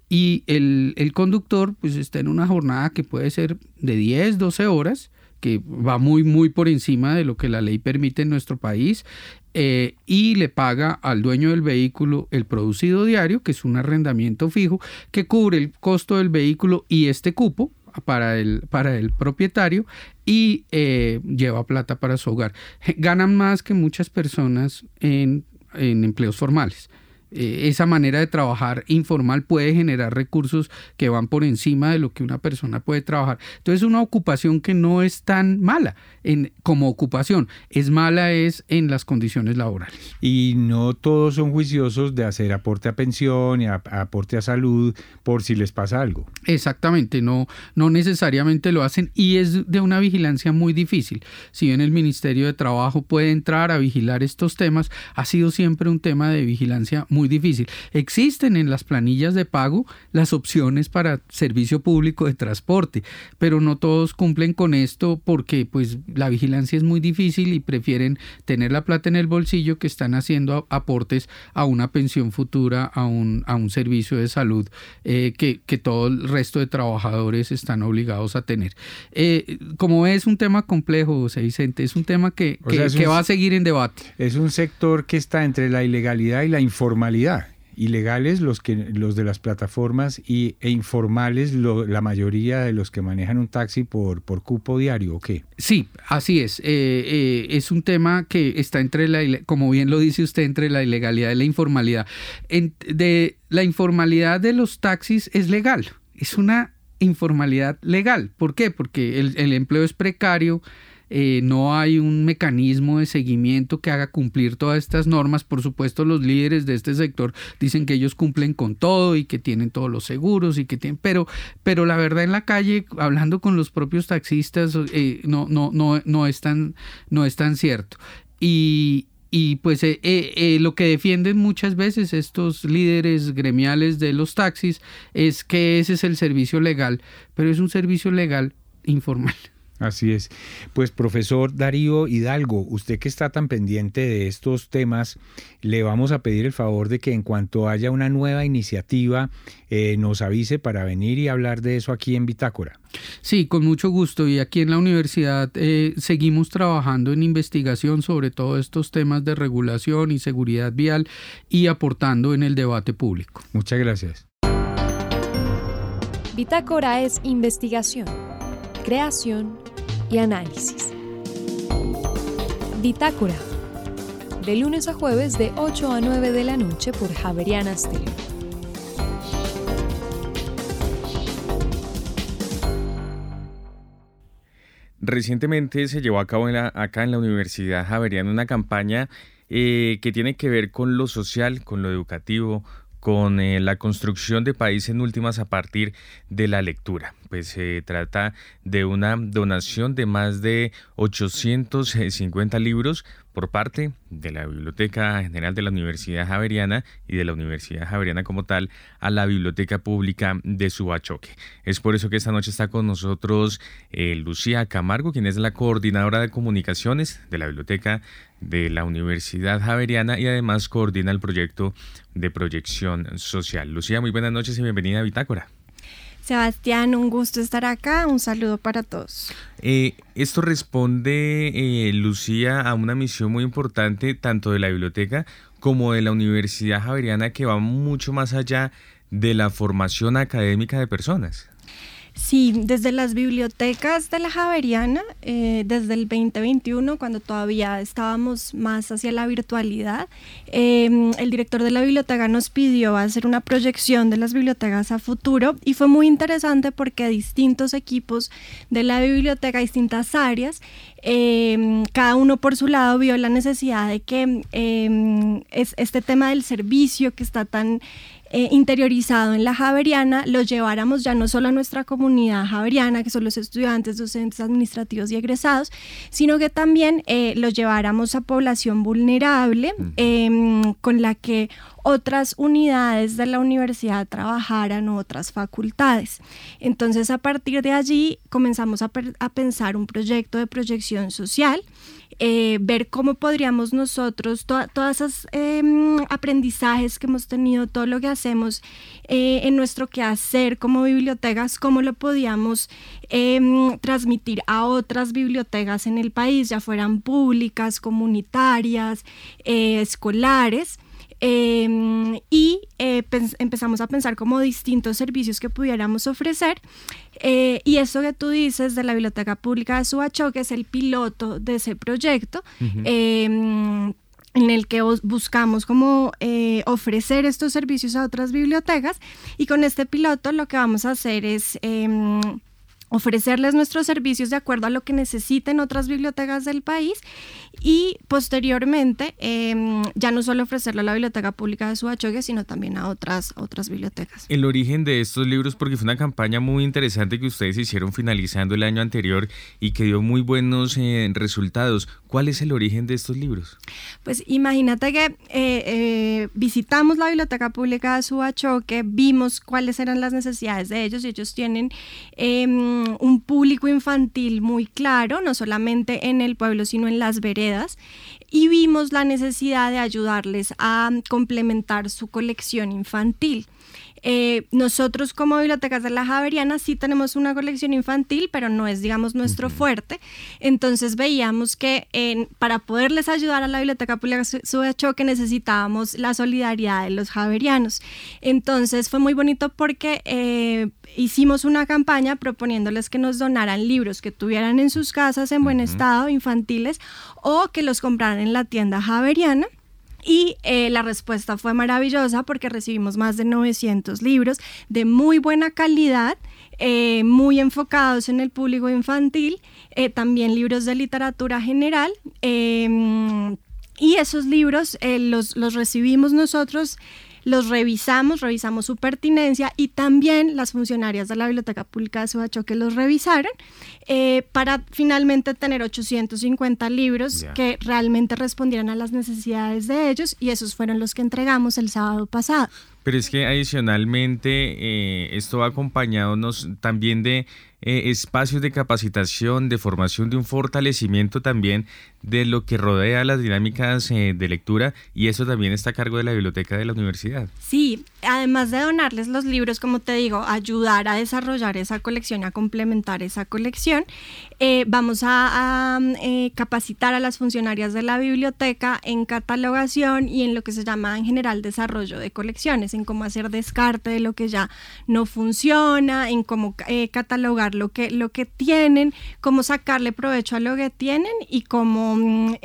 y el, el conductor pues está en una jornada que puede ser de 10, 12 horas que va muy, muy por encima de lo que la ley permite en nuestro país, eh, y le paga al dueño del vehículo el producido diario, que es un arrendamiento fijo, que cubre el costo del vehículo y este cupo para el, para el propietario y eh, lleva plata para su hogar. Ganan más que muchas personas en, en empleos formales. Eh, esa manera de trabajar informal puede generar recursos que van por encima de lo que una persona puede trabajar. Entonces, una ocupación que no es tan mala en, como ocupación, es mala es en las condiciones laborales. Y no todos son juiciosos de hacer aporte a pensión y a, a aporte a salud por si les pasa algo. Exactamente, no, no necesariamente lo hacen y es de una vigilancia muy difícil. Si bien el Ministerio de Trabajo puede entrar a vigilar estos temas, ha sido siempre un tema de vigilancia muy muy difícil. Existen en las planillas de pago las opciones para servicio público de transporte, pero no todos cumplen con esto porque pues la vigilancia es muy difícil y prefieren tener la plata en el bolsillo que están haciendo aportes a una pensión futura, a un, a un servicio de salud eh, que, que, todo el resto de trabajadores están obligados a tener. Eh, como es un tema complejo, José Vicente, es un tema que, que, sea, que un, va a seguir en debate. Es un sector que está entre la ilegalidad y la informalidad ilegales los que los de las plataformas y, e informales lo, la mayoría de los que manejan un taxi por, por cupo diario o qué sí así es. Eh, eh, es un tema que está entre la como bien lo dice usted entre la ilegalidad y la informalidad. De la informalidad de los taxis es legal. Es una informalidad legal. ¿por qué? porque el empleo es precario eh, no hay un mecanismo de seguimiento que haga cumplir todas estas normas. Por supuesto, los líderes de este sector dicen que ellos cumplen con todo y que tienen todos los seguros y que tienen, pero, pero la verdad en la calle, hablando con los propios taxistas, eh, no, no, no, no es tan, no es tan cierto. Y, y pues eh, eh, eh, lo que defienden muchas veces estos líderes gremiales de los taxis es que ese es el servicio legal, pero es un servicio legal informal. Así es. Pues profesor Darío Hidalgo, usted que está tan pendiente de estos temas, le vamos a pedir el favor de que en cuanto haya una nueva iniciativa eh, nos avise para venir y hablar de eso aquí en Bitácora. Sí, con mucho gusto. Y aquí en la universidad eh, seguimos trabajando en investigación sobre todos estos temas de regulación y seguridad vial y aportando en el debate público. Muchas gracias. Bitácora es investigación, creación y análisis. Bitácora. De lunes a jueves de 8 a 9 de la noche por Javeriana Stereo. Recientemente se llevó a cabo acá en la Universidad Javeriana una campaña eh, que tiene que ver con lo social, con lo educativo, con eh, la construcción de país en últimas a partir de la lectura. Pues se trata de una donación de más de 850 libros por parte de la Biblioteca General de la Universidad Javeriana y de la Universidad Javeriana como tal a la Biblioteca Pública de Subachoque. Es por eso que esta noche está con nosotros eh, Lucía Camargo, quien es la coordinadora de comunicaciones de la Biblioteca de la Universidad Javeriana y además coordina el proyecto de proyección social. Lucía, muy buenas noches y bienvenida a Bitácora. Sebastián, un gusto estar acá. Un saludo para todos. Eh, esto responde, eh, Lucía, a una misión muy importante tanto de la biblioteca como de la Universidad Javeriana que va mucho más allá de la formación académica de personas. Sí, desde las bibliotecas de la Javeriana, eh, desde el 2021, cuando todavía estábamos más hacia la virtualidad, eh, el director de la biblioteca nos pidió hacer una proyección de las bibliotecas a futuro y fue muy interesante porque distintos equipos de la biblioteca, distintas áreas, eh, cada uno por su lado vio la necesidad de que eh, es, este tema del servicio que está tan eh, interiorizado en la Javeriana, lo lleváramos ya no solo a nuestra comunidad javeriana, que son los estudiantes, docentes administrativos y egresados, sino que también eh, lo lleváramos a población vulnerable em, con la que otras unidades de la universidad trabajaran o otras facultades. Entonces, a partir de allí comenzamos a, pensar un proyecto de proyección social eh, ver cómo podríamos nosotros, to todas esas eh, aprendizajes que hemos tenido, todo lo que hacemos eh, en nuestro quehacer como bibliotecas, cómo lo podíamos eh, transmitir a otras bibliotecas en el país, ya fueran públicas, comunitarias, eh, escolares. Eh, y eh, empezamos a pensar como distintos servicios que pudiéramos ofrecer. Eh, y eso que tú dices de la Biblioteca Pública de Subachoque es el piloto de ese proyecto. eh, en el que bus- buscamos como eh, ofrecer estos servicios a otras bibliotecas y con este piloto lo que vamos a hacer es em, ofrecerles nuestros servicios de acuerdo a lo que necesiten otras bibliotecas del país y posteriormente em, ya no solo ofrecerlo a la Biblioteca Pública de Subachoque, sino también a otras, otras bibliotecas. El origen de estos libros, porque fue una campaña muy interesante que ustedes hicieron finalizando el año anterior y que dio muy buenos eh, resultados. ¿Cuál es el origen de estos libros? Pues imagínate que eh, eh, visitamos la Biblioteca Pública de Subachoque, vimos cuáles eran las necesidades de ellos y ellos tienen eh, un público infantil muy claro, no solamente en el pueblo, sino en las veredas, y vimos la necesidad de ayudarles a complementar su colección infantil. Eh, nosotros como bibliotecas de la Javeriana sí tenemos una colección infantil, pero no es, digamos, nuestro fuerte. Entonces veíamos que eh, para poderles ayudar a la Biblioteca Pública Su- Subachoque necesitábamos la solidaridad de los javerianos. Entonces fue muy bonito porque eh, hicimos una campaña proponiéndoles que nos donaran libros que tuvieran en sus casas en buen estado, infantiles, o que los compraran en la tienda javeriana. Y eh, la respuesta fue maravillosa porque recibimos más de 900 libros de muy buena calidad, eh, muy enfocados en el público infantil, eh, también libros de literatura general. eh, y esos libros los, los recibimos nosotros, los revisamos, revisamos su pertinencia y también las funcionarias de la Biblioteca Pública de Subachoque los revisaron eh, para finalmente tener 850 libros que realmente respondieran a las necesidades de ellos y esos fueron los que entregamos el sábado pasado. Pero es que adicionalmente eh, esto va acompañado nos- también de eh, espacios de capacitación, de formación, de un fortalecimiento también de lo que rodea las dinámicas eh, de lectura y eso también está a cargo de la biblioteca de la universidad. Sí, además de donarles los libros, como te digo, ayudar a desarrollar esa colección, a complementar esa colección, eh, vamos a, eh, capacitar a las funcionarias de la biblioteca en catalogación y en lo que se llama en general desarrollo de colecciones, en cómo hacer descarte de lo que ya no funciona, en cómo eh, catalogar lo que, lo que tienen, cómo sacarle provecho a lo que tienen y cómo mm,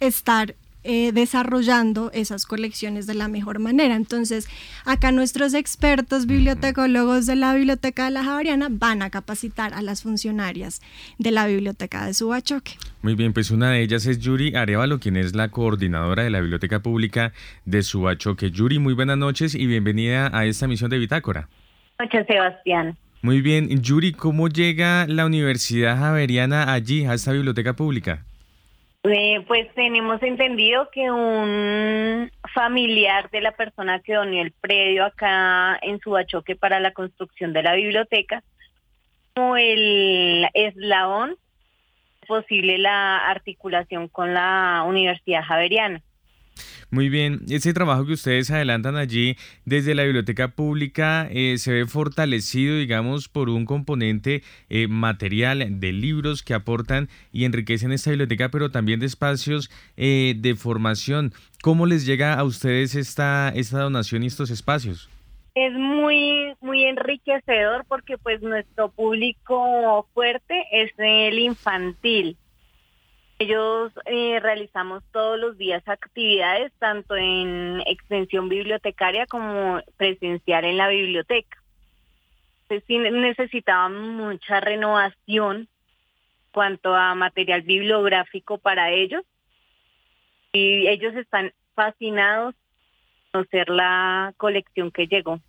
estar eh, desarrollando esas colecciones de la mejor manera. Entonces, acá nuestros expertos bibliotecólogos de la Biblioteca de la Javeriana van a capacitar a las funcionarias de la Biblioteca de Subachoque. Muy bien, pues una de ellas es Yuri Arevalo, quien es la coordinadora de la Biblioteca Pública de Subachoque. Yuri, muy buenas noches y bienvenida a esta misión de Bitácora. Muchas Sebastián. Muy bien, Yuri, ¿cómo llega la Universidad Javeriana allí, a esta biblioteca pública? Eh, pues tenemos entendido que un familiar de la persona que donó el predio acá en Subachoque para la construcción de la biblioteca, como el eslabón posible la articulación con la Universidad Javeriana. Muy bien, ese trabajo que ustedes adelantan allí desde la biblioteca pública eh, se ve fortalecido, digamos, por un componente eh, material de libros que aportan y enriquecen esta biblioteca, pero también de espacios eh, de formación. ¿Cómo les llega a ustedes esta, esta donación y estos espacios? Es muy, muy enriquecedor porque pues nuestro público fuerte es el infantil. Ellos eh, realizamos todos los días actividades, tanto en extensión bibliotecaria como presencial en la biblioteca. Entonces, necesitaban mucha renovación cuanto a material bibliográfico para ellos. Y ellos están fascinados conocer la colección que llegó.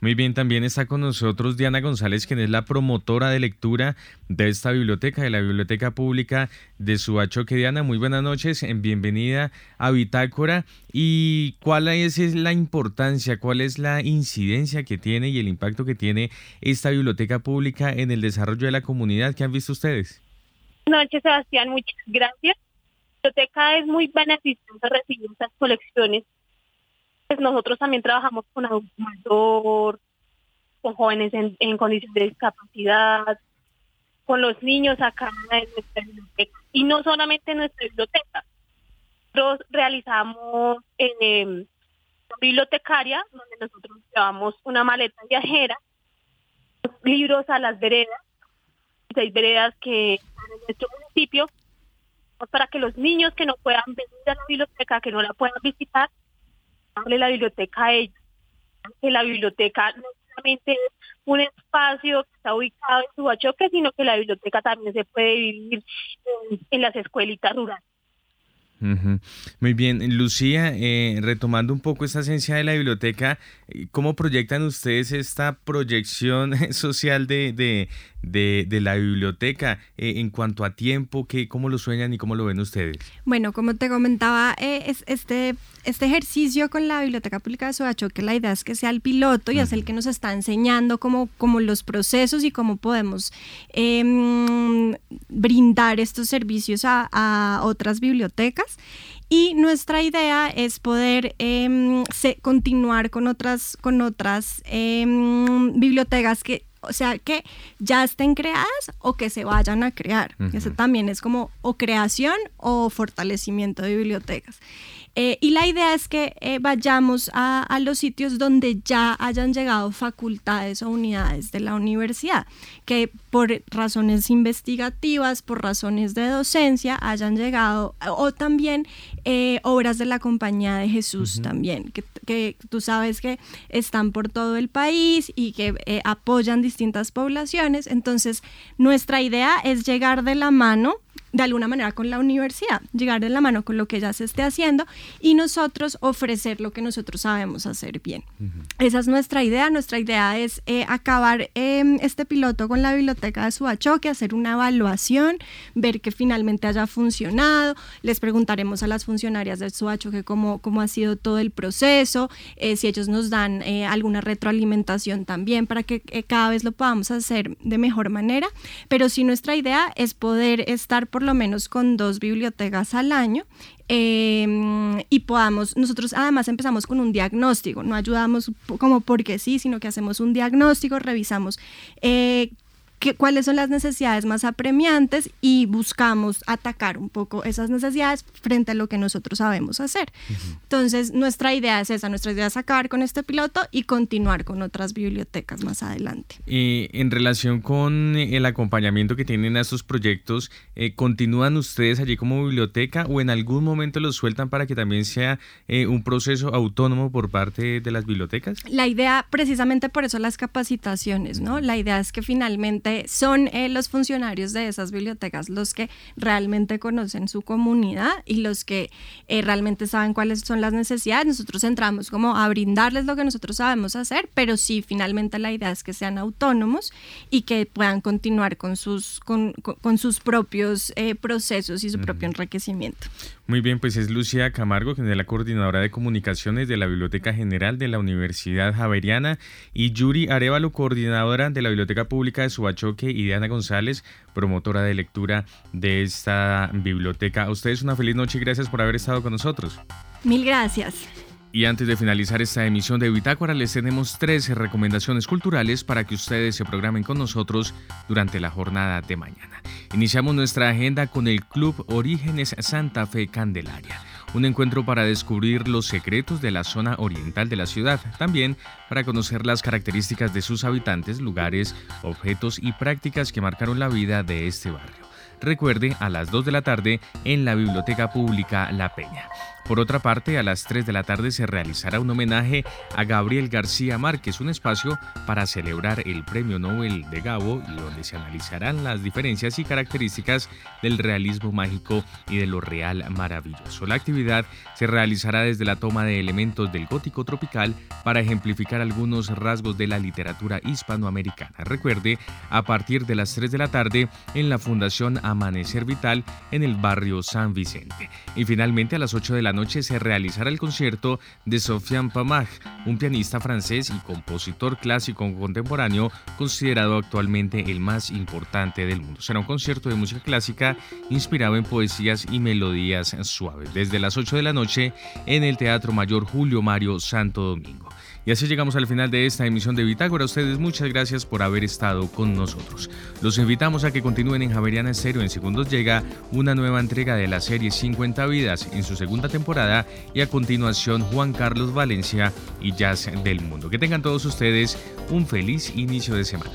Muy bien, también está con nosotros Diana González, quien es la promotora de lectura de esta biblioteca, de la Biblioteca Pública de Subachoque. Diana, muy buenas noches, en bienvenida a Bitácora. ¿Y cuál es es la importancia, cuál es la incidencia que tiene y el impacto que tiene esta biblioteca pública en el desarrollo de la comunidad? ¿Qué han visto ustedes? Buenas noches, Sebastián. Muchas gracias. La biblioteca es muy beneficiosa recibir estas colecciones. Pues nosotros también trabajamos con adultos mayor, con jóvenes en, condición de discapacidad, con los niños acá en nuestra biblioteca. Y no solamente en nuestra biblioteca. Nosotros realizamos eh, bibliotecaria, donde nosotros llevamos una maleta viajera, libros a las veredas, seis veredas que están en nuestro municipio, pues, para que los niños que no puedan venir a la biblioteca, que no la puedan visitar, hable la biblioteca a ellos. Que la biblioteca no solamente es un espacio que está ubicado en Subachoque, sino que la biblioteca también se puede vivir en, las escuelitas rurales. Muy bien, Lucía, eh, retomando un poco esta esencia de la biblioteca, ¿cómo proyectan ustedes esta proyección social de, de, de, de la biblioteca eh, en cuanto a tiempo? ¿qué, ¿Cómo lo sueñan y cómo lo ven ustedes? Bueno, como te comentaba, eh, es este, este ejercicio con la Biblioteca Pública de Soachoque, la idea es que sea el piloto y es el que nos está enseñando como, como los procesos y cómo podemos em, brindar estos servicios a, a otras bibliotecas. Y nuestra idea es poder em, continuar con otras, con otras em, bibliotecas que, o sea, que ya estén creadas o que se vayan a crear. Eso también es como o creación o fortalecimiento de bibliotecas. Eh, y la idea es que eh, vayamos a, a los sitios donde ya hayan llegado facultades o unidades de la universidad, que por razones investigativas, por razones de docencia, hayan llegado, o también eh, obras de la Compañía de Jesús también, que, que tú sabes que están por todo el país y que apoyan distintas poblaciones. Entonces, nuestra idea es llegar de la mano de alguna manera con la universidad, llegar de la mano con lo que ya se esté haciendo y nosotros ofrecer lo que nosotros sabemos hacer bien. Esa es nuestra idea. Nuestra idea es eh, acabar eh, este piloto con la biblioteca de Subachoque, hacer una evaluación, ver que finalmente haya funcionado. Les preguntaremos a las funcionarias de Subachoque cómo, cómo ha sido todo el proceso, eh, si ellos nos dan eh, alguna retroalimentación también para que eh, cada vez lo podamos hacer de mejor manera. Pero sí nuestra idea es poder estar por lo menos con dos bibliotecas al año eh, y podamos, nosotros además empezamos con un diagnóstico, no ayudamos como porque sí, sino que hacemos un diagnóstico, revisamos eh, qué, cuáles son las necesidades más apremiantes y buscamos atacar un poco esas necesidades frente a lo que nosotros sabemos hacer. Entonces, nuestra idea es esa, nuestra idea es acabar con este piloto y continuar con otras bibliotecas más adelante. En relación con el acompañamiento que tienen a estos proyectos, eh, ¿continúan ustedes allí como biblioteca o en algún momento los sueltan para que también sea eh, un proceso autónomo por parte de las bibliotecas? La idea, precisamente por eso las capacitaciones, ¿no? La idea es que finalmente son eh, los funcionarios de esas bibliotecas los que realmente conocen su comunidad y los que eh, realmente saben cuáles son las necesidades. Nosotros entramos como a brindarles lo que nosotros sabemos hacer, pero sí, finalmente la idea es que sean autónomos y que puedan continuar con sus, con, con- con sus propios eh, procesos y su propio enriquecimiento. Muy bien, pues es Lucía Camargo, quien es la coordinadora de comunicaciones de la Biblioteca General de la Universidad Javeriana, y Yuri Arevalo, coordinadora de la Biblioteca Pública de Subachoque, y Diana González, promotora de lectura de esta biblioteca. A ustedes una feliz noche y gracias por haber estado con nosotros. Mil gracias. Y antes de finalizar esta emisión de Bitácora, les tenemos tres recomendaciones culturales para que ustedes se programen con nosotros durante la jornada de mañana. Iniciamos nuestra agenda con el Club Orígenes Santa Fe Candelaria, un encuentro para descubrir los secretos de la zona oriental de la ciudad, también para conocer las características de sus habitantes, lugares, objetos y prácticas que marcaron la vida de este barrio. Recuerde, a las 2 de la tarde en la Biblioteca Pública La Peña. Por otra parte, a las 3 de la tarde se realizará un homenaje a Gabriel García Márquez, un espacio para celebrar el Premio Nobel de Gabo y donde se analizarán las diferencias y características del realismo mágico y de lo real maravilloso. La actividad se realizará desde la toma de elementos del gótico tropical para ejemplificar algunos rasgos de la literatura hispanoamericana. Recuerde, a partir de las 3 de la tarde en la Fundación Amanecer Vital en el barrio San Vicente. Y finalmente a las 8 de la noche se realizará el concierto de Sofiane Pamag, un pianista francés y compositor clásico contemporáneo considerado actualmente el más importante del mundo. Será un concierto de música clásica inspirado en poesías y melodías suaves desde las 8 de la noche en el Teatro Mayor Julio Mario Santo Domingo. Y así llegamos al final de esta emisión de Bitácora. A ustedes muchas gracias por haber estado con nosotros. Los invitamos a que continúen en Javeriana Estéreo. En segundos llega una nueva entrega de la serie 50 Vidas en su segunda temporada y a continuación Juan Carlos Valencia y Jazz del Mundo. Que tengan todos ustedes un feliz inicio de semana.